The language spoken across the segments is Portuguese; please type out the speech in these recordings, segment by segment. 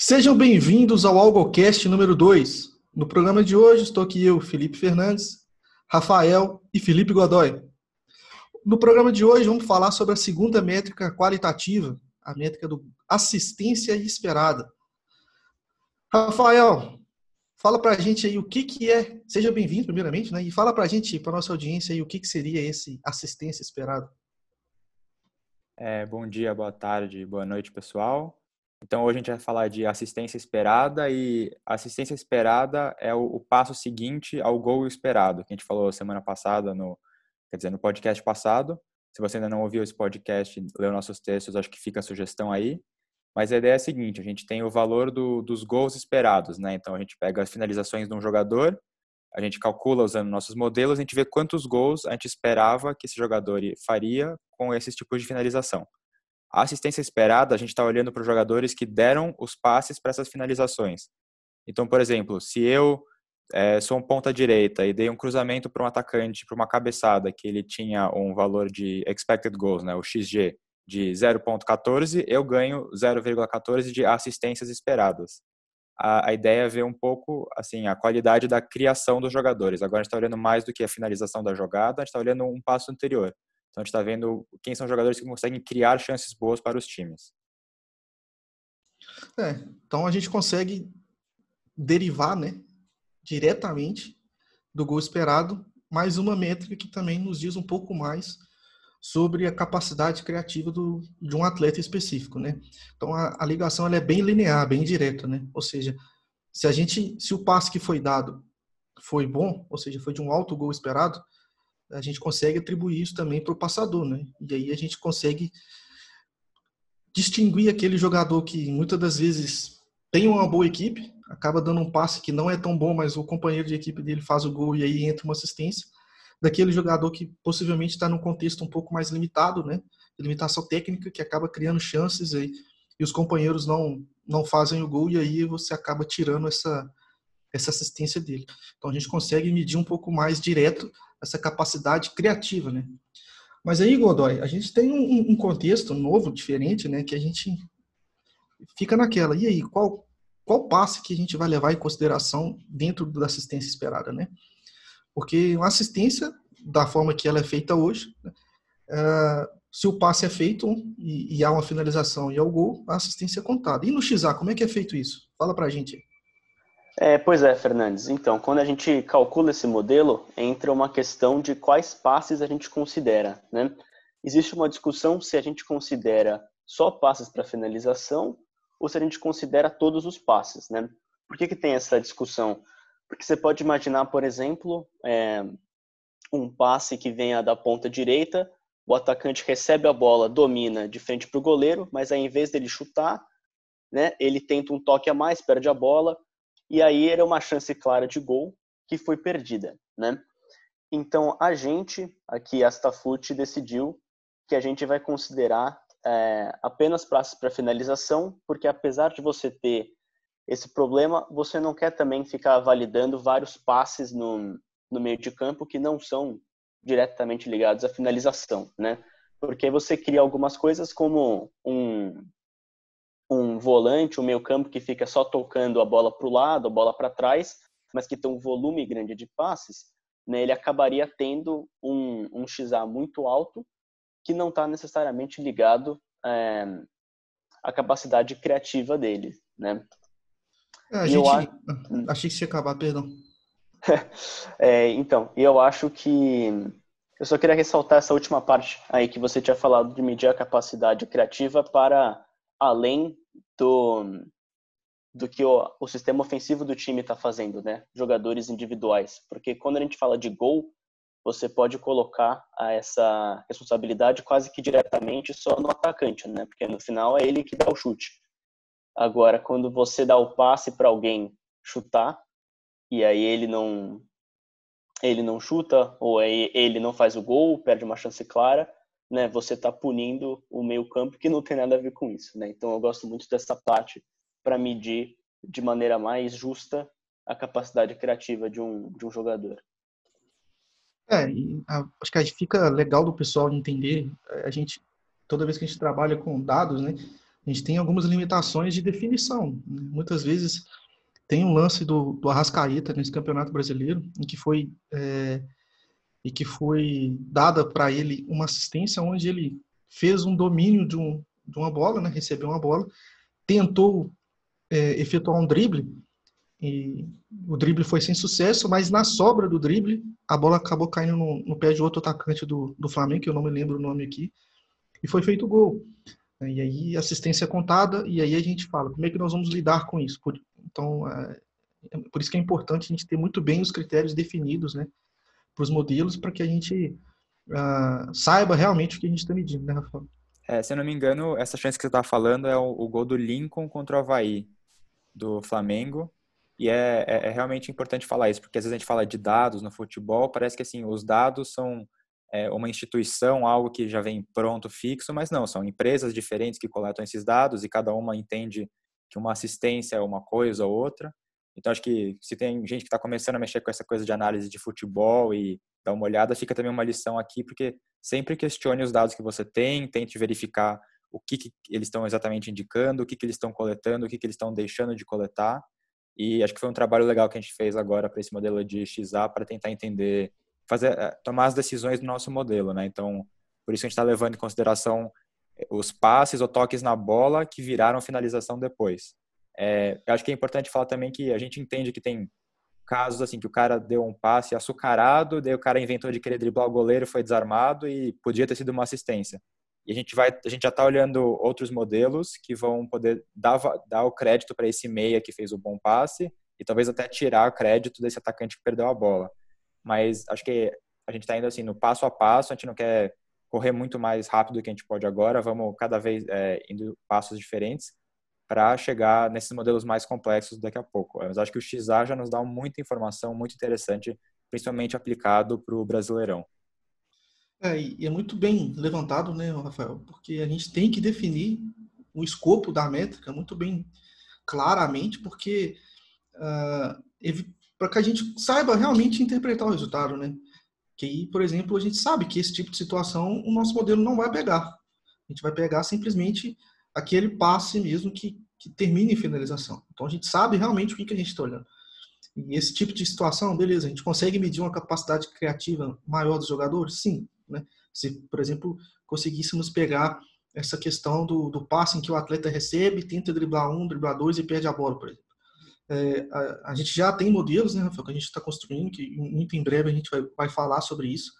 Sejam bem-vindos ao AlgoCast número 2. No programa de hoje estou aqui eu, Felipe Fernandes, Rafael e Felipe Godoy. No programa de hoje vamos falar sobre a segunda métrica qualitativa, a métrica do assistência esperada. Rafael, fala para a gente aí o que, que é, seja bem-vindo primeiramente, né? E fala para a gente, para nossa audiência aí, o que, que seria esse assistência esperada. É, bom dia, boa tarde, boa noite, pessoal. Então, hoje a gente vai falar de assistência esperada e assistência esperada é o, o, passo seguinte ao gol esperado, que a gente falou semana passada, no, quer dizer, no podcast passado. Se você ainda não ouviu esse podcast, leu nossos textos, acho que fica a sugestão aí. Mas a ideia é a seguinte, a gente tem o valor do, dos gols esperados, né? Então, a gente pega as finalizações de um jogador, a gente calcula usando nossos modelos, a gente vê quantos gols a gente esperava que esse jogador faria com esses tipos de finalização. A assistência esperada, a gente está olhando para os jogadores que deram os passes para essas finalizações. Então, por exemplo, se eu é, sou um ponta direita e dei um cruzamento para um atacante, para uma cabeçada, que ele tinha um valor de expected goals, né, o XG, de 0,14, eu ganho 0,14 de assistências esperadas. A, a, ideia é ver um pouco assim a qualidade da criação dos jogadores. Agora a gente está olhando mais do que a finalização da jogada, a gente está olhando um passo anterior. Então a gente está vendo quem são jogadores que conseguem criar chances boas para os times. É, então a gente consegue derivar, né, diretamente do gol esperado, mais uma métrica que também nos diz um pouco mais sobre a capacidade criativa do, de um atleta específico, né? Então a, a ligação é bem linear, bem direta, né? Ou seja, se a gente, se o passe que foi dado foi bom, ou seja, foi de um alto gol esperado, a gente consegue atribuir isso também para o passador, né? E aí a gente consegue distinguir aquele jogador que muitas das vezes tem uma boa equipe, acaba dando um passe que não é tão bom, mas o companheiro de equipe dele faz o gol e aí entra uma assistência, daquele jogador que possivelmente está num contexto um pouco mais limitado, né? Limitação técnica que acaba criando chances aí e os companheiros não não fazem o gol e aí você acaba tirando essa essa assistência dele. Então a gente consegue medir um pouco mais direto essa capacidade criativa, né? Mas aí, Godoy, a gente tem um, um contexto novo, diferente, né? Que a gente fica naquela. E aí, qual, qual passe que a gente vai levar em consideração dentro da assistência esperada, né? Porque uma assistência, da forma que ela é feita hoje, uh, se o passe é feito e, e, há uma finalização e há o gol, a assistência é contada. E no XA, como é que é feito isso? Fala pra gente. É, pois é, Fernandes. Então, quando a gente calcula esse modelo, entra uma questão de quais passes a gente considera. Né? Existe uma discussão se a gente considera só passes para finalização ou se a gente considera todos os passes. Né? Por que, que tem essa discussão? Porque você pode imaginar, por exemplo, é, um passe que venha da ponta direita, o atacante recebe a bola, domina de frente para o goleiro, mas aí, em vez dele chutar, né, ele tenta um toque a mais, perde a bola, e aí era uma chance clara de gol que foi perdida, né? Então a gente aqui, a Stafut, decidiu que a gente vai considerar é, apenas passes para finalização, porque apesar de você ter esse problema, você não quer também ficar validando vários passes no, no meio de campo que não são diretamente ligados à finalização, né? Porque você cria algumas coisas como um um volante, um meio campo que fica só tocando a bola para o lado, a bola para trás, mas que tem um volume grande de passes, né, ele acabaria tendo um, um XA muito alto que não está necessariamente ligado é, à capacidade criativa dele, né? É, a gente... eu acho... Achei que você ia acabar, perdão. é, então, eu acho que eu só queria ressaltar essa última parte aí que você tinha falado de medir a capacidade criativa para além do, do que o, o sistema ofensivo do time está fazendo, né? Jogadores individuais. Porque quando a gente fala de gol, você pode colocar essa responsabilidade quase que diretamente só no atacante, né? Porque no final é ele que dá o chute. Agora, quando você dá o passe para alguém chutar e aí ele não ele não chuta ou aí ele não faz o gol, perde uma chance clara, né, você está punindo o meio campo que não tem nada a ver com isso, né? Então eu gosto muito dessa parte para medir de maneira mais justa a capacidade criativa de um, de um jogador. É, acho que fica legal do pessoal entender, a gente, toda vez que a gente trabalha com dados, né, a gente tem algumas limitações de definição. Muitas vezes tem um lance do, do Arrascaeta nesse Campeonato Brasileiro, em que foi é, e que foi dada para ele uma assistência onde ele fez um domínio de, um, de uma bola, né, recebeu uma bola, tentou é, efetuar um drible e o drible foi sem sucesso, mas na sobra do drible a bola acabou caindo no, no pé de outro atacante do, do Flamengo, que eu não me lembro o nome aqui, e foi feito o gol. E aí assistência contada e aí a gente fala como é que nós vamos lidar com isso. Então é, é por isso que é importante a gente ter muito bem os critérios definidos, né, para os modelos, para que a gente uh, saiba realmente o que a gente está medindo, né, Rafael? É, se eu não me engano, essa chance que você está falando é o, o, gol do Lincoln contra o Havaí, do Flamengo. E é, é, é, realmente importante falar isso, porque às vezes a gente fala de dados no futebol, parece que assim, os dados são é, uma instituição, algo que já vem pronto, fixo, mas não, são empresas diferentes que coletam esses dados e cada uma entende que uma assistência é uma coisa ou outra. Então, acho que se tem gente que está começando a mexer com essa coisa de análise de futebol e dar uma olhada, fica também uma lição aqui, porque sempre questione os dados que você tem, tente verificar o que, que eles estão exatamente indicando, o que, que eles estão coletando, o que, que eles estão deixando de coletar. E acho que foi um trabalho legal que a gente fez agora para esse modelo de XA, para tentar entender fazer eh, tomar as decisões do nosso modelo, né? Então, por isso a gente está levando em consideração eh, os passes ou toques na bola que viraram finalização depois. É, eu acho que é importante falar também que a gente entende que tem casos assim que o cara deu um passe açucarado, daí o cara inventou de querer driblar o goleiro, foi desarmado e podia ter sido uma assistência. E a gente vai, a gente já está olhando outros modelos que vão poder dar, dar o crédito para esse meia que fez o bom passe e talvez até tirar o crédito desse atacante que perdeu a bola mas acho que a gente está indo assim no passo a passo, a gente não quer correr muito mais rápido do que a gente pode agora, vamos cada vez é, indo passos diferentes para chegar nesses modelos mais complexos daqui a pouco. Mas acho que o XA já nos dá muita informação muito interessante, principalmente aplicado para o Brasileirão. É, e é muito bem levantado, né, Rafael? Porque a gente tem que definir o escopo da métrica muito bem claramente, porque uh, para que a gente saiba realmente interpretar o resultado, né? Que aí, por exemplo, a gente sabe que esse tipo de situação o nosso modelo não vai pegar. A gente vai pegar simplesmente aquele passe mesmo que, que termine em finalização. Então a gente sabe realmente o que, que a gente está olhando. E esse tipo de situação, beleza, a gente consegue medir uma capacidade criativa maior dos jogadores? Sim. Né? Se, por exemplo, conseguíssemos pegar essa questão do, do passe em que o atleta recebe, tenta driblar um, driblar dois e perde a bola, por exemplo. É, a, a, gente já tem modelos, né, Rafael, que a gente está construindo, que muito em breve a gente vai, vai falar sobre isso.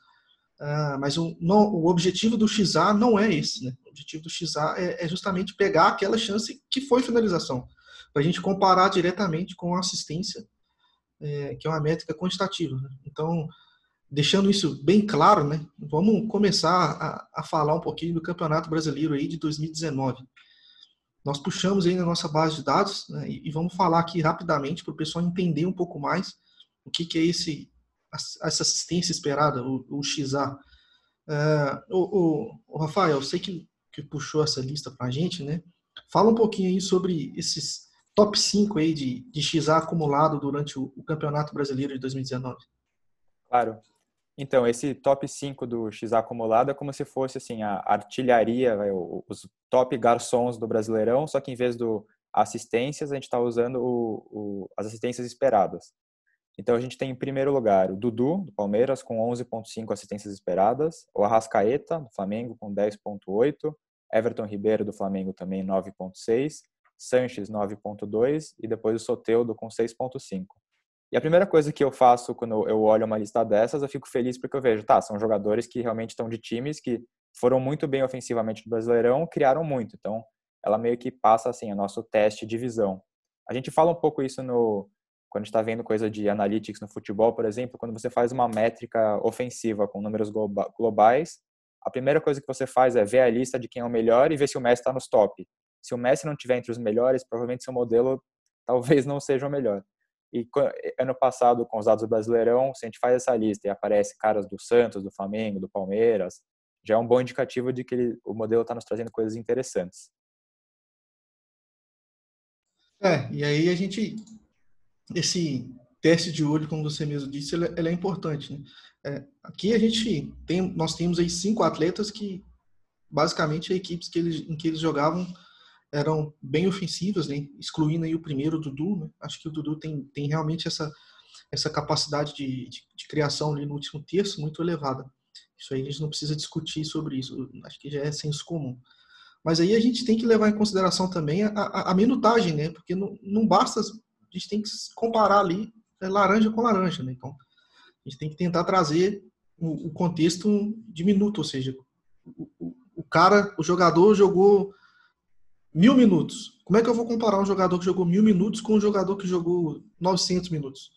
Uh, mas o, não, o objetivo do XA não é esse. Né? O objetivo do XA é, é justamente pegar aquela chance que foi finalização, para a gente comparar diretamente com a assistência, é, que é uma métrica quantitativa. Né? Então, deixando isso bem claro, né, vamos começar a, a falar um pouquinho do Campeonato Brasileiro aí de 2019. Nós puxamos aí na nossa base de dados né, e, vamos falar aqui rapidamente para o pessoal entender um pouco mais o que, que é esse, essa assistência esperada, o, o XA. É, o, o, o, Rafael, eu sei que, que puxou essa lista para a gente, né? Fala um pouquinho aí sobre esses top 5 aí de, de XA acumulado durante o, o Campeonato Brasileiro de 2019. Claro. Então, esse top 5 do X acumulado é como se fosse assim a artilharia, os top garçons do Brasileirão, só que em vez do assistências, a gente está usando o, o, as assistências esperadas. Então, a gente tem em primeiro lugar o Dudu, do Palmeiras, com 11,5 assistências esperadas, o Arrascaeta, do Flamengo, com 10,8, Everton Ribeiro, do Flamengo, também 9,6, Sanches, 9,2 e depois o Soteudo, com 6,5. E a primeira coisa que eu faço quando eu olho uma lista dessas, eu fico feliz porque eu vejo, tá, são jogadores que realmente estão de times que foram muito bem ofensivamente no Brasileirão, criaram muito. Então, ela meio que passa assim, o nosso teste de visão. A gente fala um pouco isso no quando está vendo coisa de analytics no futebol, por exemplo, quando você faz uma métrica ofensiva com números globais, a primeira coisa que você faz é ver a lista de quem é o melhor e ver se o Messi está nos top. Se o Messi não estiver entre os melhores, provavelmente seu modelo talvez não seja o melhor. E ano passado, com os dados do Brasileirão, se a gente faz essa lista e aparece caras do Santos, do Flamengo, do Palmeiras, já é um bom indicativo de que ele, o modelo está nos trazendo coisas interessantes. É, e aí a gente, esse teste de olho, como você mesmo disse, ele, ele é importante. Né? É, aqui a gente tem, nós temos aí cinco atletas que basicamente equipes que eles, em que eles jogavam eram bem ofensivas, né? excluindo aí o primeiro, o Dudu. Né? Acho que o Dudu tem, tem realmente essa, essa capacidade de, de, de, criação ali no último terço muito elevada. Isso aí a gente não precisa discutir sobre isso, acho que já é senso comum. Mas aí a gente tem que levar em consideração também a, a, a minutagem, né? porque não, não basta, a gente tem que comparar ali é, laranja com laranja. Né? Então, a gente tem que tentar trazer o, o contexto de minuto, ou seja, o, o, o cara, o jogador jogou mil minutos. Como é que eu vou comparar um jogador que jogou mil minutos com um jogador que jogou 900 minutos?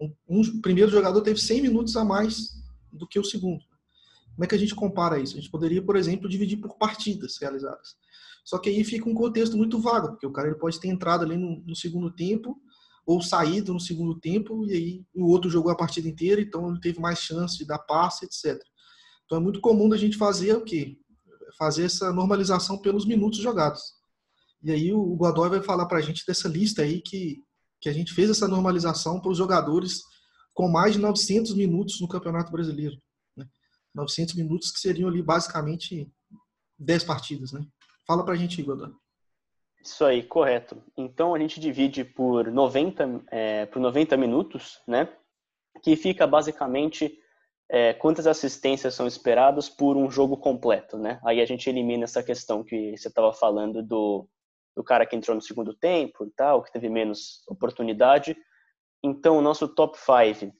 Um, um primeiro jogador teve 100 minutos a mais do que o segundo. Como é que a gente compara isso? A gente poderia, por exemplo, dividir por partidas realizadas. Só que aí fica um contexto muito vago, porque o cara ele pode ter entrado ali no, no segundo tempo ou saído no segundo tempo e aí o outro jogou a partida inteira, então ele teve mais chance de dar passe, etc. Então é muito comum a gente fazer o quê? Fazer essa normalização pelos minutos jogados. E aí o Godoy vai falar para a gente dessa lista aí que, que a gente fez essa normalização para os jogadores com mais de 900 minutos no Campeonato Brasileiro. Né? 900 minutos que seriam ali basicamente 10 partidas. Né? Fala para a gente, Godoy. Isso aí, correto. Então a gente divide por 90, é, por 90 minutos, né? que fica basicamente é, quantas assistências são esperadas por um jogo completo, né? Aí a gente elimina essa questão que você estava falando do, do cara que entrou no segundo tempo e tal, que teve menos oportunidade. Então, o nosso top 5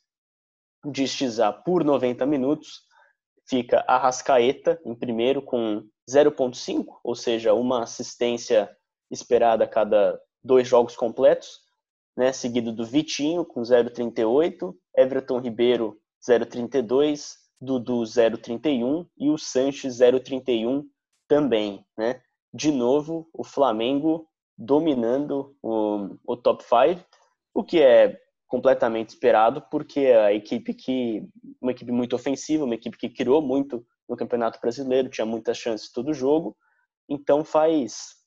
de XA por 90 minutos fica a Rascaeta em primeiro com 0.5, ou seja, uma assistência esperada a cada dois jogos completos, né? seguido do Vitinho com 0.38, Everton Ribeiro 0.32, Dudu 0.31 e o Sanches 0.31 também, né? de novo o Flamengo dominando o, o top 5, o que é completamente esperado, porque a equipe que uma equipe muito ofensiva, uma equipe que criou muito no Campeonato Brasileiro, tinha muitas chances todo jogo, então faz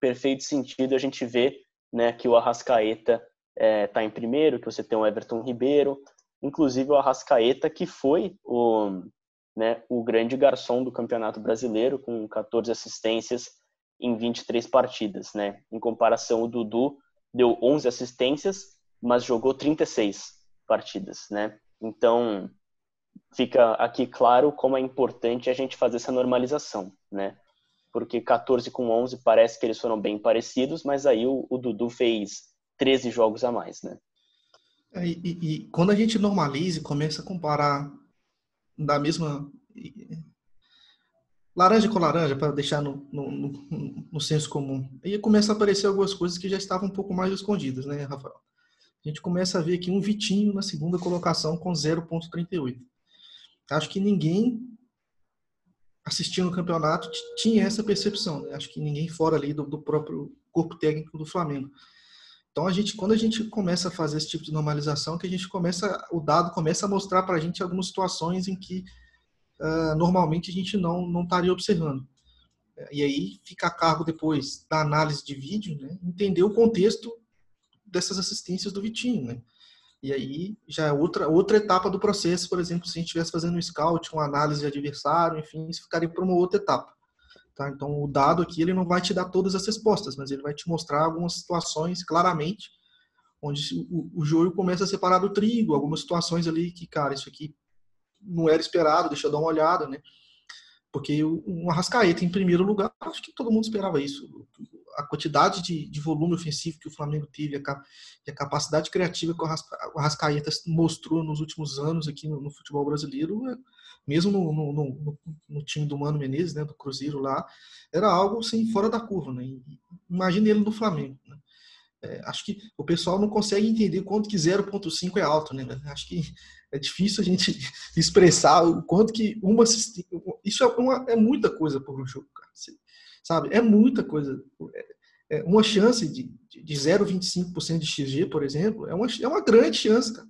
perfeito sentido a gente ver né, que o Arrascaeta está é, tá em primeiro, que você tem o Everton Ribeiro, inclusive o Arrascaeta que foi o né, o grande garçom do Campeonato Brasileiro, com 14 assistências em 23 partidas. Né? Em comparação, o Dudu deu 11 assistências, mas jogou 36 partidas. Né? Então, fica aqui claro como é importante a gente fazer essa normalização. Né? Porque 14 com 11 parece que eles foram bem parecidos, mas aí o, o Dudu fez 13 jogos a mais. Né? É, e, e, quando a gente normaliza e começa a comparar da mesma laranja com laranja para deixar no, no, no, no, senso comum. Aí começa a aparecer algumas coisas que já estavam um pouco mais escondidas, né, Rafael? A gente começa a ver aqui um Vitinho na segunda colocação com 0.38. Acho que ninguém assistindo o campeonato tinha essa percepção. Né? Acho que ninguém fora ali do, do próprio corpo técnico do Flamengo. Então a gente, quando a gente começa a fazer esse tipo de normalização, que a gente começa, o dado começa a mostrar para a gente algumas situações em que uh, normalmente a gente não não estaria observando. E aí fica a cargo depois da análise de vídeo, né, entender o contexto dessas assistências do Vitinho, né? E aí já é outra outra etapa do processo, por exemplo, se a gente estivesse fazendo um scout, uma análise de adversário, enfim, isso ficaria para uma outra etapa. Tá? Então, o dado aqui ele não vai te dar todas as respostas, mas ele vai te mostrar algumas situações claramente onde o, o joio começa a separar do trigo, algumas situações ali que, cara, isso aqui não era esperado, deixa eu dar uma olhada, né? Porque um Arrascaeta em primeiro lugar, acho que todo mundo esperava isso. A quantidade de, de volume ofensivo que o Flamengo teve, a, a capacidade criativa que o Arrascaeta mostrou nos últimos anos aqui no, no futebol brasileiro, é mesmo no, no, no, time do Mano Menezes, né, do Cruzeiro lá, era algo assim, fora da curva. Né? Imagine ele no Flamengo. Né? É, acho que o pessoal não consegue entender quanto que 0.5 é alto. Né? Acho que é difícil a gente expressar o quanto que uma Isso é, uma, é muita coisa por um jogo, cara. Sabe? É muita coisa. É, é uma chance de, de 0,25% de XG, por exemplo, é uma, é uma grande chance, cara.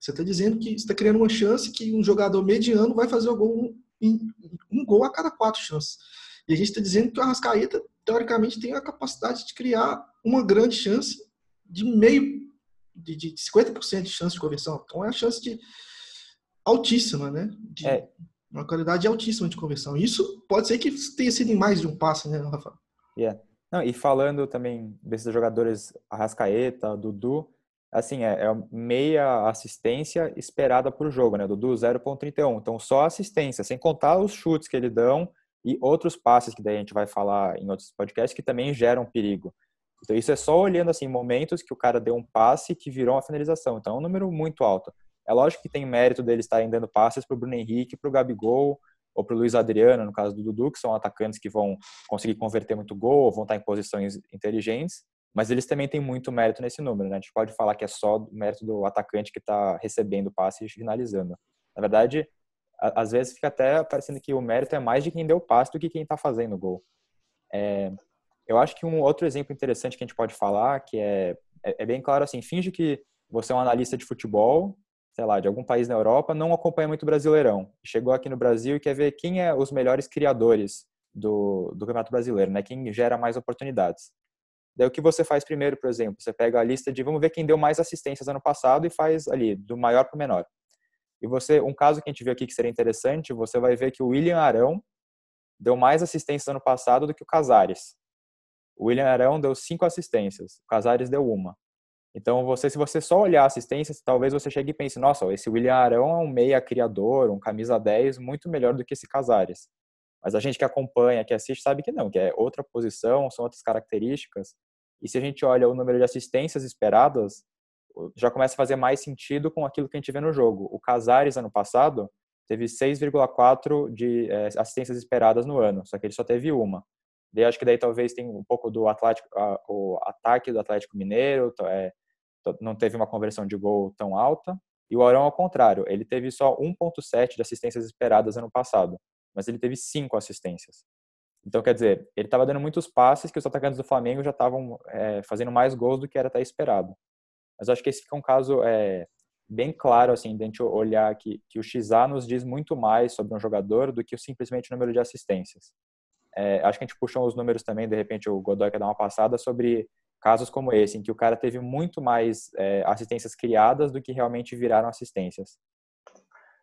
Você está dizendo que está criando uma chance que um jogador mediano vai fazer o gol um, um gol a cada quatro chances. E a gente está dizendo que o Arrascaeta, teoricamente, tem a capacidade de criar uma grande chance de meio, de, de 50% de chance de conversão. Então é a chance de altíssima, né? De é. Uma qualidade altíssima de conversão. Isso pode ser que tenha sido em mais de um passe, né, Rafael? Yeah. Não, e falando também desses jogadores Arrascaeta, Dudu, assim, é, é meia assistência esperada por jogo, né? Dudu 0.31. Então, só assistência, sem contar os chutes que ele dão e outros passes que daí a gente vai falar em outros podcasts que também geram perigo. Então, isso é só olhando, assim, momentos que o cara deu um passe que virou uma finalização. Então, é um número muito alto. É lógico que tem mérito dele estarem dando passes para o Bruno Henrique, para o Gabigol, ou para o Luiz Adriano, no caso do Dudu, que são atacantes que vão conseguir converter muito gol, vão estar em posições inteligentes, mas eles também têm muito mérito nesse número. Né? A gente pode falar que é só o mérito do atacante que está recebendo passe e finalizando. Na verdade, às vezes fica até parecendo que o mérito é mais de quem deu passe do que quem está fazendo gol. É, eu acho que um outro exemplo interessante que a gente pode falar, que é, é, é bem claro assim, finge que você é um analista de futebol sei lá, de algum país na Europa, não acompanha muito o Brasileirão. Chegou aqui no Brasil e quer ver quem é os melhores criadores do, do Campeonato Brasileiro, né? Quem gera mais oportunidades. Daí o que você faz primeiro, por exemplo, você pega a lista de vamos ver quem deu mais assistências ano passado e faz ali do maior para o menor. E você, um caso que a gente viu aqui que seria interessante, você vai ver que o William Arão deu mais assistências ano passado do que o Casares. O William Arão deu cinco assistências, o Casares deu uma. Então, você, se você só olhar assistências, talvez você chegue e pense, nossa, esse William Arão é um meia criador, um camisa 10, muito melhor do que esse Casares. Mas a gente que acompanha, que assiste, sabe que não, que é outra posição, são outras características. E se a gente olha o número de assistências esperadas, já começa a fazer mais sentido com aquilo que a gente vê no jogo. O Casares, ano passado, teve 6,4 de é, assistências esperadas no ano, só que ele só teve uma. Daí acho que daí talvez tem um pouco do Atlético, a, o ataque do Atlético Mineiro, é, não teve uma conversão de gol tão alta. E o Arão, ao contrário, ele teve só 1,7 de assistências esperadas ano passado, mas ele teve 5 assistências. Então, quer dizer, ele estava dando muitos passes que os atacantes do Flamengo já estavam é, fazendo mais gols do que era até esperado. Mas acho que esse fica um caso é, bem claro, assim, de a gente olhar que, que o XA nos diz muito mais sobre um jogador do que simplesmente o número de assistências. É, acho que a gente puxou os números também, de repente o Godoy quer dar uma passada sobre casos como esse, em que o cara teve muito mais é, assistências criadas do que realmente viraram assistências.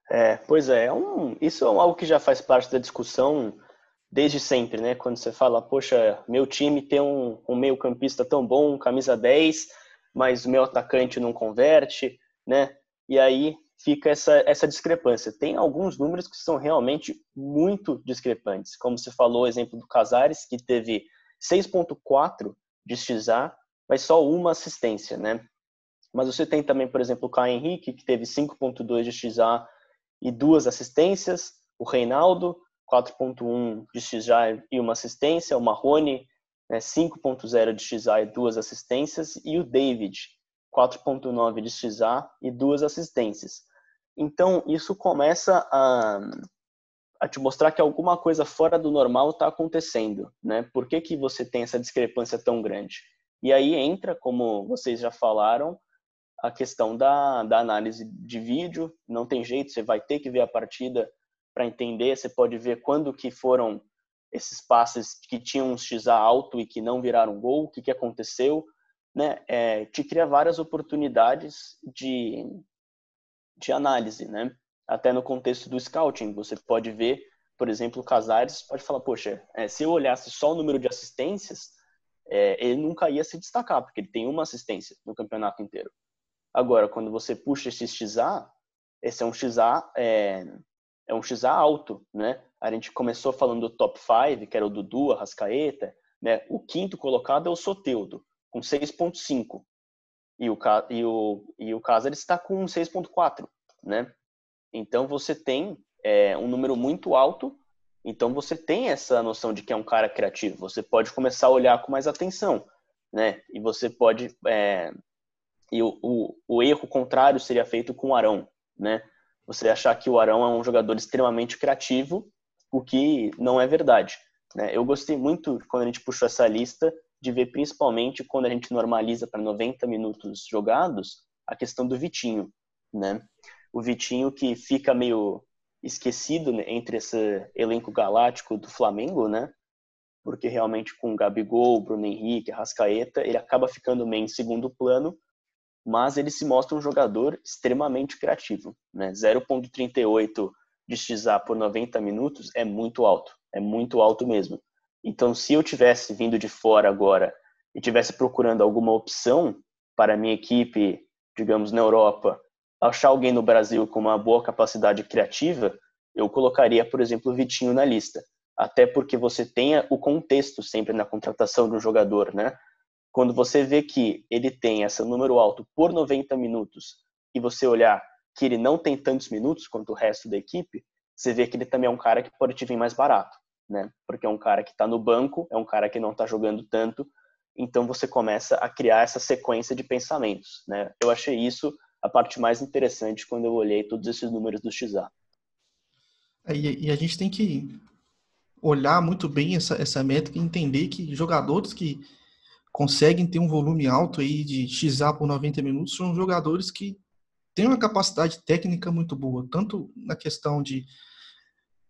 É, pois é, é um, isso é algo que já faz parte da discussão desde sempre, né? Quando você fala, poxa, meu time tem um, um meio campista tão bom, camisa 10, mas o meu atacante não converte, né? E aí fica essa, essa discrepância. Tem alguns números que são realmente muito discrepantes, como você falou, o exemplo do Casares, que teve 6.4 de XA, mas só uma assistência, né? Mas você tem também, por exemplo, o Caio Henrique, que teve 5.2 de XA e duas assistências, o Reinaldo, 4.1 de XA e uma assistência, o Marrone, né, 5.0 de XA e duas assistências, e o David, 4.9 de XA e duas assistências. Então, isso começa a, a te mostrar que alguma coisa fora do normal está acontecendo, né? Por que, que você tem essa discrepância tão grande? E aí entra, como vocês já falaram, a questão da, da análise de vídeo. Não tem jeito, você vai ter que ver a partida para entender. Você pode ver quando que foram esses passes que tinham um XA alto e que não viraram gol, o que, que aconteceu. Né? É, te cria várias oportunidades de, de análise, né? Até no contexto do scouting. Você pode ver, por exemplo, o Casares pode falar, poxa, é, se eu olhasse só o número de assistências, é, ele nunca ia se destacar, porque ele tem uma assistência no campeonato inteiro. Agora, quando você puxa esse XA, esse é um XA, é, é um XA alto, né? A gente começou falando do top 5, que era o Dudu, a Rascaeta, né? O quinto colocado é o Soteudo, com 6.5. E o, e o, e o Casares está com 6.4, né? Então você tem é, um número muito alto, então você tem essa noção de que é um cara criativo. Você pode começar a olhar com mais atenção, né? E você pode é, e o, o, o, erro contrário seria feito com o Arão, né? Você achar que o Arão é um jogador extremamente criativo, o que não é verdade. Né? Eu gostei muito quando a gente puxou essa lista de ver principalmente quando a gente normaliza para 90 minutos jogados a questão do Vitinho, né? O Vitinho que fica meio esquecido né, entre esse elenco galáctico do Flamengo, né? Porque realmente com Gabigol, Bruno Henrique, Rascaeta, ele acaba ficando meio em segundo plano, mas ele se mostra um jogador extremamente criativo, né? 0.38 de XA por 90 minutos é muito alto, é muito alto mesmo. Então, se eu tivesse vindo de fora agora e tivesse procurando alguma opção para a minha equipe, digamos, na Europa, achar alguém no Brasil com uma boa capacidade criativa, eu colocaria, por exemplo, o Vitinho na lista. Até porque você tenha o contexto sempre na contratação de um jogador, né? Quando você vê que ele tem esse número alto por 90 minutos e você olhar que ele não tem tantos minutos quanto o resto da equipe, você vê que ele também é um cara que pode te vir mais barato, né? Porque é um cara que está no banco, é um cara que não está jogando tanto, então você começa a criar essa sequência de pensamentos, né? Eu achei isso a parte mais interessante quando eu olhei todos esses números do XA. É, e a gente tem que olhar muito bem essa, essa métrica e entender que jogadores que conseguem ter um volume alto aí de XA por 90 minutos são jogadores que têm uma capacidade técnica muito boa, tanto na questão de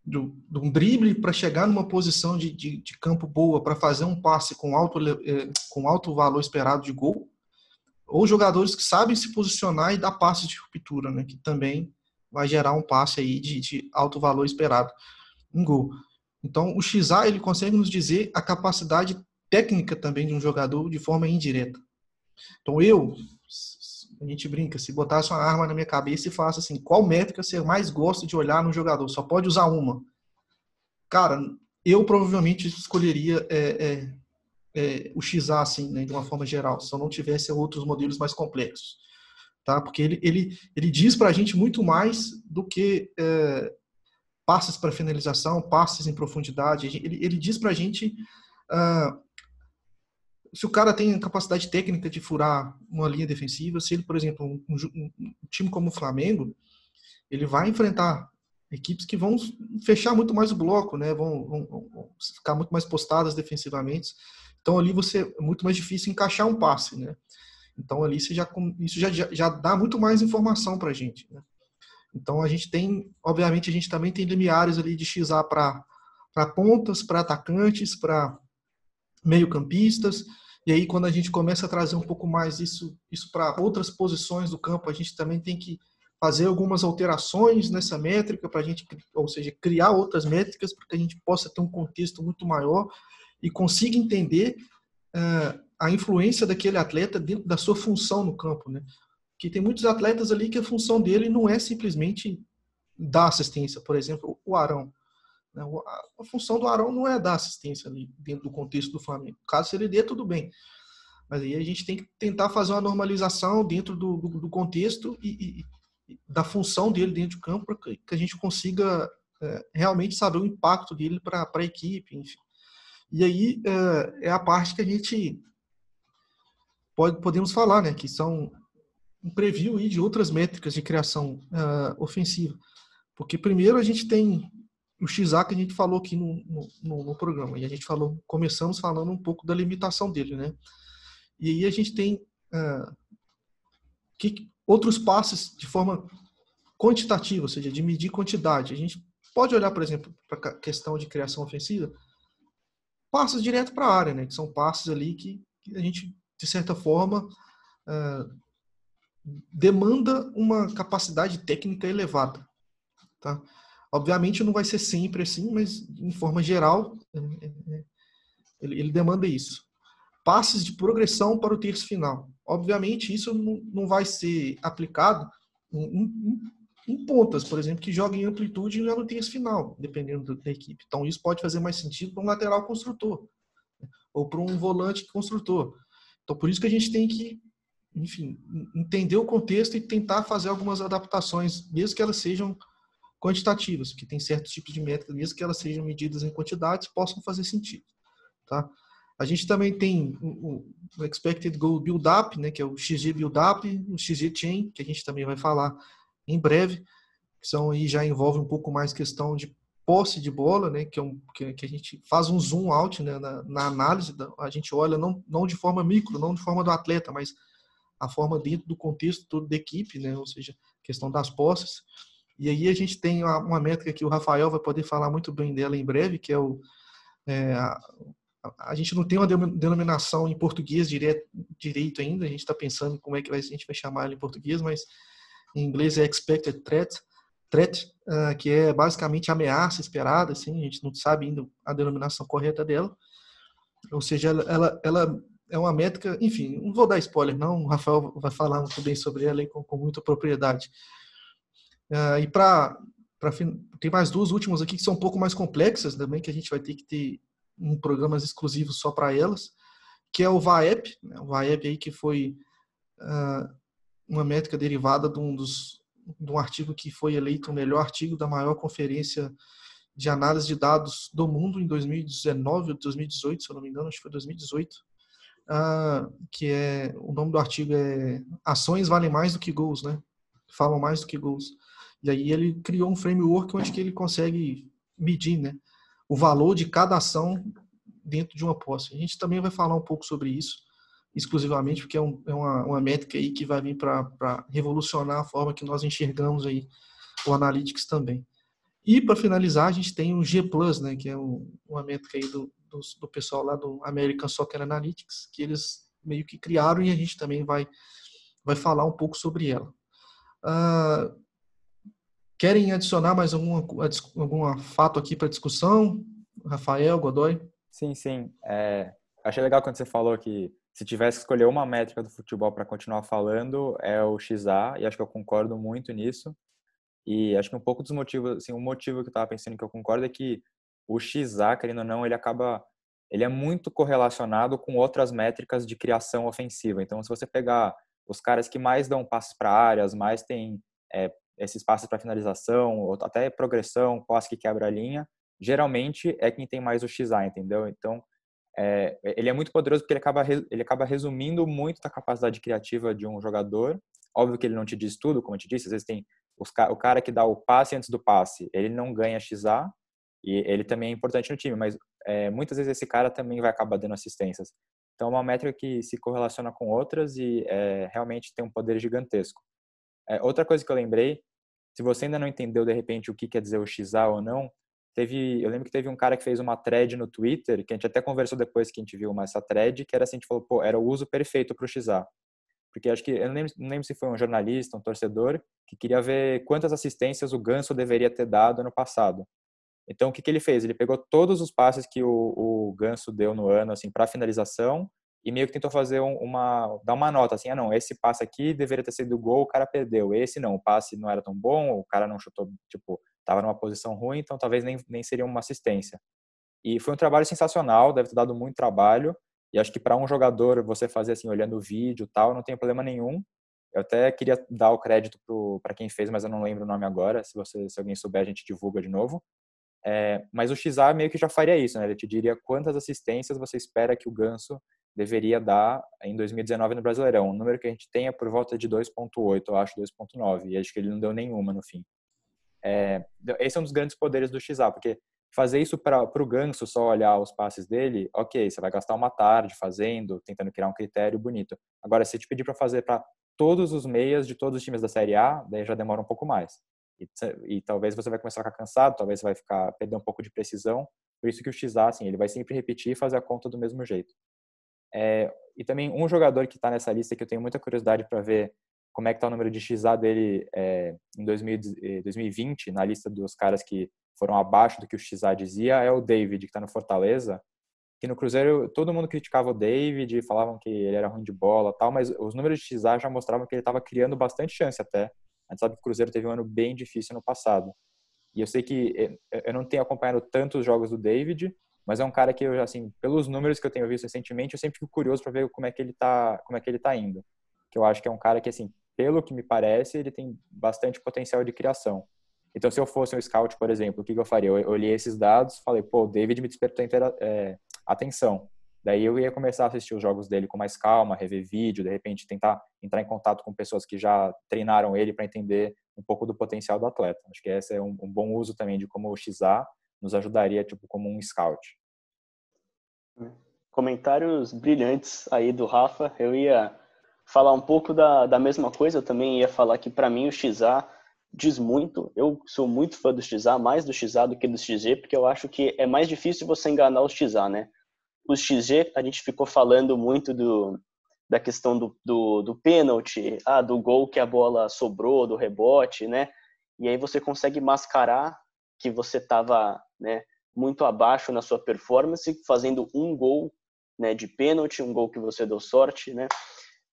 de, um drible para chegar numa posição de, de, de campo boa, para fazer um passe com alto, eh, com alto valor esperado de gol, ou jogadores que sabem se posicionar e dar passes de ruptura, né, que também vai gerar um passe aí de, de alto valor esperado, um gol. Então, o XA ele consegue nos dizer a capacidade técnica também de um jogador de forma indireta. Então, eu, a gente brinca, se botasse uma arma na minha cabeça e falasse assim, qual métrica você mais gosta de olhar no jogador? Só pode usar uma. Cara, eu provavelmente escolheria é, é, é, o XA, assim, né, de uma forma geral, se eu não tivesse outros modelos mais complexos. Tá? Porque ele, ele, ele diz para a gente muito mais do que é, passes para finalização, passes em profundidade. Ele, ele diz para a gente uh, se o cara tem capacidade técnica de furar uma linha defensiva, se ele, por exemplo, um, um, um, time como o Flamengo, ele vai enfrentar equipes que vão fechar muito mais o bloco, né? Vão, vão, vão, ficar muito mais postadas defensivamente. Então ali você é muito mais difícil encaixar um passe, né? Então ali você já isso já, já, dá muito mais informação para a gente. Né? Então a gente tem, obviamente a gente também tem limiares ali de XA para para pontas, para atacantes, para meio-campistas. E aí, quando a gente começa a trazer um pouco mais isso, isso para outras posições do campo, a gente também tem que fazer algumas alterações nessa métrica para a gente, ou seja, criar outras métricas para que a gente possa ter um contexto muito maior e consiga entender uh, a influência daquele atleta dentro da sua função no campo, né? Que tem muitos atletas ali que a função dele não é simplesmente dar assistência, por exemplo, o Arão. Né? A função do Arão não é dar assistência ali dentro do contexto do Flamengo. Caso ele dê, tudo bem. Mas aí a gente tem que tentar fazer uma normalização dentro do, do, do contexto e, e, da função dele dentro do campo para que a gente consiga é, realmente saber o impacto dele para a equipe, enfim. E aí é, é, a parte que a gente pode, podemos falar, né, que são um preview aí de outras métricas de criação uh, ofensiva. Porque primeiro a gente tem o XA que a gente falou aqui no, no, no, programa. E a gente falou, começamos falando um pouco da limitação dele, né? E aí a gente tem uh, que, outros passes de forma quantitativa, ou seja, de medir quantidade. A gente pode olhar, por exemplo, para a questão de criação ofensiva, passes direto para a área, né? Que são passes ali que, que, a gente, de certa forma, demanda uma capacidade técnica elevada, tá? Obviamente não vai ser sempre assim, mas em forma geral é, é, é, ele, ele demanda isso. Passes de progressão para o terço final. Obviamente isso não, não vai ser aplicado em, em, em, pontas, por exemplo, que joga em amplitude já no terço final, dependendo da equipe. Então isso pode fazer mais sentido para um lateral construtor né? ou para um volante construtor. Então por isso que a gente tem que enfim, entender o contexto e tentar fazer algumas adaptações, mesmo que elas sejam quantitativas, que tem certos tipos de métricas, mesmo que elas sejam medidas em quantidades, possam fazer sentido. Tá? A gente também tem o, Expected Goal Build-Up, né, que é o XG Build-Up, o XG Chain, que a gente também vai falar em breve, que são aí já envolve um pouco mais questão de posse de bola, né, que, é um, que, que a gente faz um zoom out né, na, na análise, da, a gente olha não, não de forma micro, não de forma do atleta, mas a forma dentro do contexto todo da equipe, né, ou seja, questão das posses. E aí a gente tem uma, uma, métrica que o Rafael vai poder falar muito bem dela em breve, que é o é, a, a, gente não tem uma denominação em português direto, direito ainda, a gente está pensando como é que a gente vai chamar ela em português, mas em inglês é expected threat, threat, uh, que é basicamente ameaça esperada, assim, a gente não sabe ainda a denominação correta dela. Ou seja, ela, ela, ela é uma métrica, enfim, não vou dar spoiler, não, o Rafael vai falar muito bem sobre ela com, com muita propriedade. Uh, e para tem mais duas últimas aqui que são um pouco mais complexas também, que a gente vai ter que ter um programas exclusivos só para elas, que é o VAEP, né? o VAEP aí que foi uh, uma métrica derivada de um, dos, de um artigo que foi eleito o melhor artigo da maior conferência de análise de dados do mundo em 2019 ou 2018, se eu não me engano, acho que foi 2018, uh, que é o nome do artigo é Ações valem mais do que gols, né? Falam mais do que gols. E aí ele criou um framework onde que ele consegue medir, né? O valor de cada ação dentro de uma posse. A gente também vai falar um pouco sobre isso exclusivamente, porque é, um, é uma, uma métrica aí que vai vir para revolucionar a forma que nós enxergamos aí o Analytics também. E para finalizar, a gente tem o G Plus, né, que é um, uma métrica aí do, do, do, pessoal lá do American Soccer Analytics, que eles meio que criaram e a gente também vai, vai falar um pouco sobre ela. Uh, querem adicionar mais alguma, algum fato aqui para discussão? Rafael, Godoy? Sim, sim. É, achei legal quando você falou que se tivesse que escolher uma métrica do futebol para continuar falando, é o XA, e acho que eu concordo muito nisso. E acho que um pouco dos motivos, assim, um motivo que eu estava pensando que eu concordo é que o XA, querendo ou não, ele acaba ele é muito correlacionado com outras métricas de criação ofensiva. Então, se você pegar os caras que mais dão passes para áreas, mais têm é, esses passes para finalização, ou até progressão, passe que quebra a linha, geralmente é quem tem mais o XA, entendeu? Então, é, ele é muito poderoso porque ele acaba, ele acaba resumindo muito da capacidade criativa de um jogador. Óbvio que ele não te diz tudo, como eu te disse, às vezes tem os, o cara que dá o passe antes do passe, ele não ganha XA, e ele também é importante no time, mas é, muitas vezes esse cara também vai acabar dando assistências. Então, é uma métrica que se correlaciona com outras e é, realmente tem um poder gigantesco. É, outra coisa que eu lembrei, se você ainda não entendeu de repente o que quer dizer o XA ou não, teve, eu lembro que teve um cara que fez uma thread no Twitter, que a gente até conversou depois que a gente viu essa thread, que era assim, a gente falou, pô, era o uso perfeito para o XA. Porque acho que, eu não lembro, não lembro se foi um jornalista, um torcedor, que queria ver quantas assistências o Ganso deveria ter dado ano passado. Então, o que, que ele fez? Ele pegou todos os passes que o, o Ganso deu no ano, assim, para finalização, e meio que tentou fazer uma, dar uma nota, assim, ah, não, esse passe aqui deveria ter sido gol, o cara perdeu. Esse não, o passe não era tão bom, o cara não chutou, tipo, estava numa posição ruim, então talvez nem, nem seria uma assistência. E foi um trabalho sensacional, deve ter dado muito trabalho, e acho que para um jogador você fazer assim, olhando o vídeo tal, não tem problema nenhum. Eu até queria dar o crédito para quem fez, mas eu não lembro o nome agora. Se você, se alguém souber, a gente divulga de novo. É, mas o XA meio que já faria isso, né? Ele te diria quantas assistências você espera que o Ganso deveria dar em 2019 no Brasileirão. O número que a gente tem é por volta de 2.8, eu acho 2.9, e acho que ele não deu nenhuma no fim. É, esse é um dos grandes poderes do XA, porque fazer isso para o Ganso, só olhar os passes dele, ok, você vai gastar uma tarde fazendo, tentando criar um critério bonito. Agora, se te pedir para fazer para todos os meias de todos os times da Série A, daí já demora um pouco mais. E, e, talvez você vai começar a ficar cansado, talvez vai ficar perder um pouco de precisão. Por isso que o XA, assim, ele vai sempre repetir e fazer a conta do mesmo jeito. É, e também um jogador que está nessa lista que eu tenho muita curiosidade para ver como é que está o número de XA dele é, em 2000, 2020, na lista dos caras que foram abaixo do que o XA dizia, é o David, que está no Fortaleza. Que no Cruzeiro todo mundo criticava o David, falavam que ele era ruim de bola tal, mas os números de XA já mostravam que ele estava criando bastante chance até. A gente sabe que o Cruzeiro teve um ano bem difícil no passado. E eu sei que eu não tenho acompanhado tantos jogos do David, mas é um cara que eu assim, pelos números que eu tenho visto recentemente, eu sempre fico curioso para ver como é que ele tá, como é que ele tá indo. Que eu acho que é um cara que assim, pelo que me parece, ele tem bastante potencial de criação. Então, se eu fosse um scout, por exemplo, o que, que eu faria? Eu olhei esses dados, falei, pô, o David me despertou é, atenção. Daí eu ia começar a assistir os jogos dele com mais calma, rever vídeo, de repente tentar entrar em contato com pessoas que já treinaram ele para entender um pouco do potencial do atleta. Acho que esse é um, um bom uso também de como o XA nos ajudaria tipo como um scout. Comentários brilhantes aí do Rafa. Eu ia falar um pouco da, da mesma coisa, eu também ia falar que para mim o XA diz muito. Eu sou muito fã do XA, mais do XA do que do XG, porque eu acho que é mais difícil você enganar os XA, né? Os XG, a gente ficou falando muito do, da questão do, do, do pênalti, ah, do gol que a bola sobrou, do rebote, né? e aí você consegue mascarar que você estava né, muito abaixo na sua performance, fazendo um gol né, de pênalti, um gol que você deu sorte, né?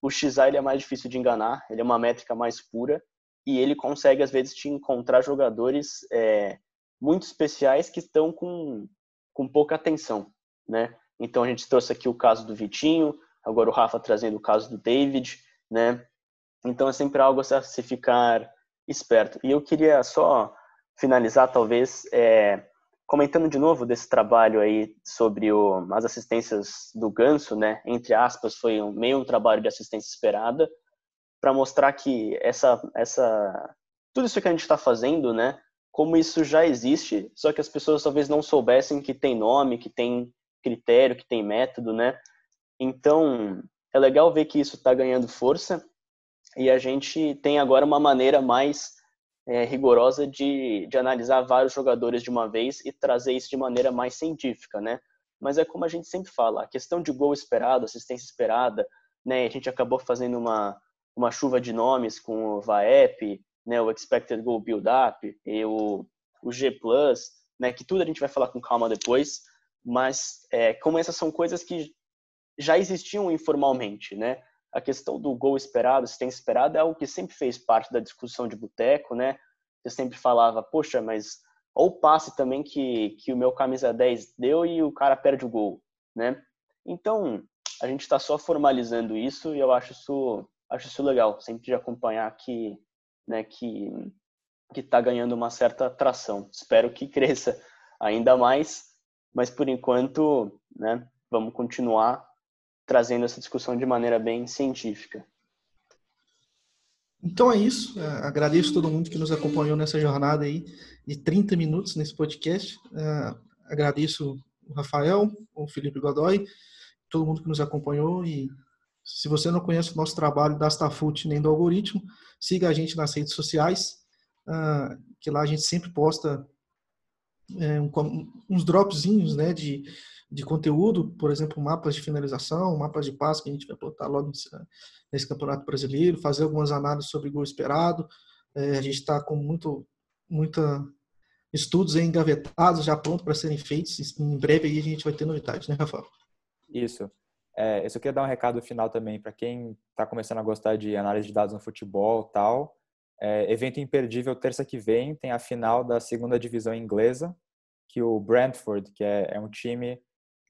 O XA ele é mais difícil de enganar, ele é uma métrica mais pura e ele consegue às vezes te encontrar jogadores é, muito especiais que estão com, com pouca atenção, né? Então a gente trouxe aqui o caso do Vitinho, agora o Rafa trazendo o caso do David, né? Então é sempre algo a se ficar esperto. E eu queria só finalizar, talvez, é, comentando de novo desse trabalho aí sobre o, as assistências do Ganso, né? Entre aspas, foi um, meio um trabalho de assistência esperada para mostrar que essa, essa, tudo isso que a gente está fazendo, né? Como isso já existe, só que as pessoas talvez não soubessem que tem nome, que tem critério, que tem método, né? Então é legal ver que isso está ganhando força e a gente tem agora uma maneira mais é, rigorosa de, de analisar vários jogadores de uma vez e trazer isso de maneira mais científica, né? Mas é como a gente sempre fala, a questão de gol esperado, assistência esperada, né? A gente acabou fazendo uma, uma chuva de nomes com o VAEP, né? O Expected Goal Build-Up e o, o G+, né? Que tudo a gente vai falar com calma depois, mas é, como essas são coisas que já existiam informalmente, né? a questão do gol esperado, assistência esperada, é algo que sempre fez parte da discussão de boteco, né? Você sempre falava, poxa, mas ou passe também que, que o meu camisa 10 deu e o cara perde o gol, né? Então, a gente está só formalizando isso e eu acho isso, acho isso legal, sempre de acompanhar que, né, que que está ganhando uma certa atração. Espero que cresça ainda mais, mas por enquanto, né, vamos continuar trazendo essa discussão de maneira bem científica. Então é isso. É, agradeço todo mundo que nos acompanhou nessa jornada aí de 30 minutos nesse podcast. É, agradeço o Rafael, o Felipe Godoy, todo mundo que nos acompanhou e se você não conhece o nosso trabalho da Stafut nem do algoritmo, siga a gente nas redes sociais, é, que lá a gente sempre posta uns dropzinhos né, de de conteúdo, por exemplo, mapas de finalização, mapas de passe que a gente vai botar logo nesse Campeonato Brasileiro, fazer algumas análises sobre gol esperado. É, a gente está com muito, muita estudos engavetados, já prontos para serem feitos. Em breve aí a gente vai ter novidades, né, Rafael? Isso. É, eu só queria dar um recado final também para quem está começando a gostar de análise de dados no futebol tal. É, evento imperdível terça que vem tem a final da segunda divisão inglesa que o Brentford, que é, é um time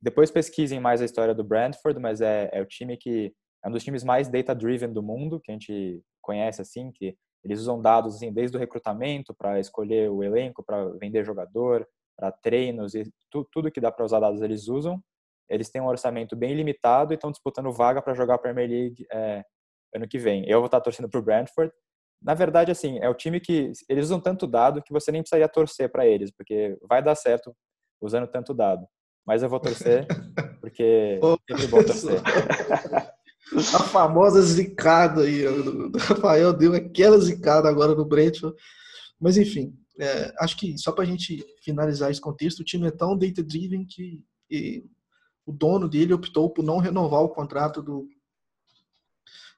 depois pesquisem mais a história do Brentford, mas é, é o time que é um dos times mais data-driven do mundo, que a gente conhece assim, que eles usam dados assim, desde o recrutamento para escolher o elenco, para vender jogador, para treinos e tu, tudo que dá para usar dados eles usam. Eles têm um orçamento bem limitado e estão disputando vaga para jogar a Premier League é, ano que vem. Eu vou estar torcendo para o Brentford. Na verdade, assim, é o time que eles usam tanto dado que você nem precisaria torcer para eles, porque vai dar certo usando tanto dado mas eu vou torcer, porque é sempre bom torcer. A famosa zicada aí, o Rafael deu aquela zicada agora no Brentford. Mas enfim, é, acho que só para a gente finalizar esse contexto, o time é tão data-driven que o dono dele optou por não renovar o contrato do,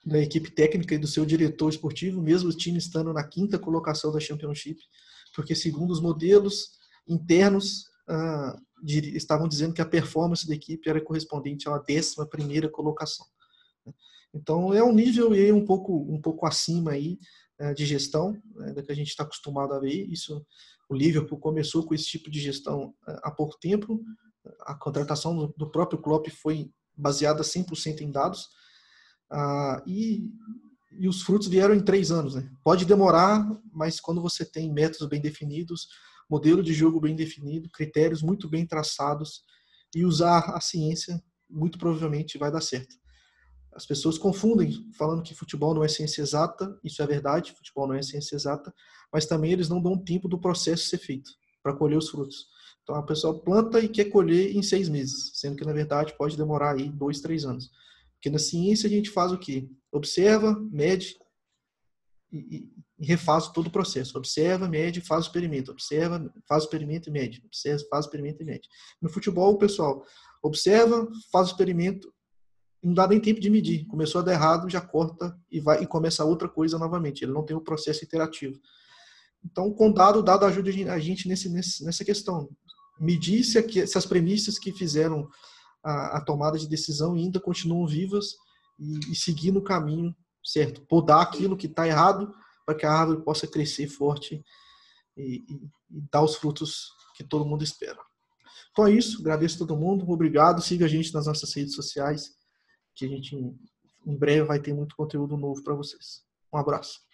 da equipe técnica e do seu diretor esportivo, mesmo o time estando na quinta colocação da Championship, porque segundo os modelos internos, ah, estavam dizendo que a performance da equipe era correspondente a uma décima primeira colocação. Né. Então é um nível aí um pouco um pouco acima aí é, de gestão né, da que a gente está acostumado a ver. Isso o Liverpool começou com esse tipo de gestão é, há pouco tempo. A contratação do próprio Klopp foi baseada 100% em dados ah, e, e os frutos vieram em três anos. Né? Pode demorar, mas quando você tem métodos bem definidos, modelo de jogo bem definido, critérios muito bem traçados e usar a ciência, muito provavelmente vai dar certo. As pessoas confundem falando que futebol não é ciência exata, isso é verdade, futebol não é ciência exata, mas também eles não dão tempo do processo ser feito para colher os frutos. Então a pessoa planta e quer colher em seis meses, sendo que na verdade pode demorar aí dois, três anos. Porque na ciência a gente faz o quê? Observa, mede e, e refaz todo o processo. Observa, mede, faz o experimento. Observa, faz o experimento e mede. Observa, faz o experimento e mede. No futebol, o pessoal observa, faz o experimento, não dá nem tempo de medir. Começou a dar errado, já corta e vai e começa outra coisa novamente. Ele não tem o um processo iterativo. Então, o dado ajuda a gente nesse, nessa questão. Medir se, se as premissas que fizeram a, a, tomada de decisão ainda continuam vivas e, e no caminho certo. Podar aquilo que está errado para que a árvore possa crescer forte e, e, e dar os frutos que todo mundo espera. Então é isso, agradeço a todo mundo, obrigado, siga a gente nas nossas redes sociais, que a gente em breve vai ter muito conteúdo novo para vocês. Um abraço.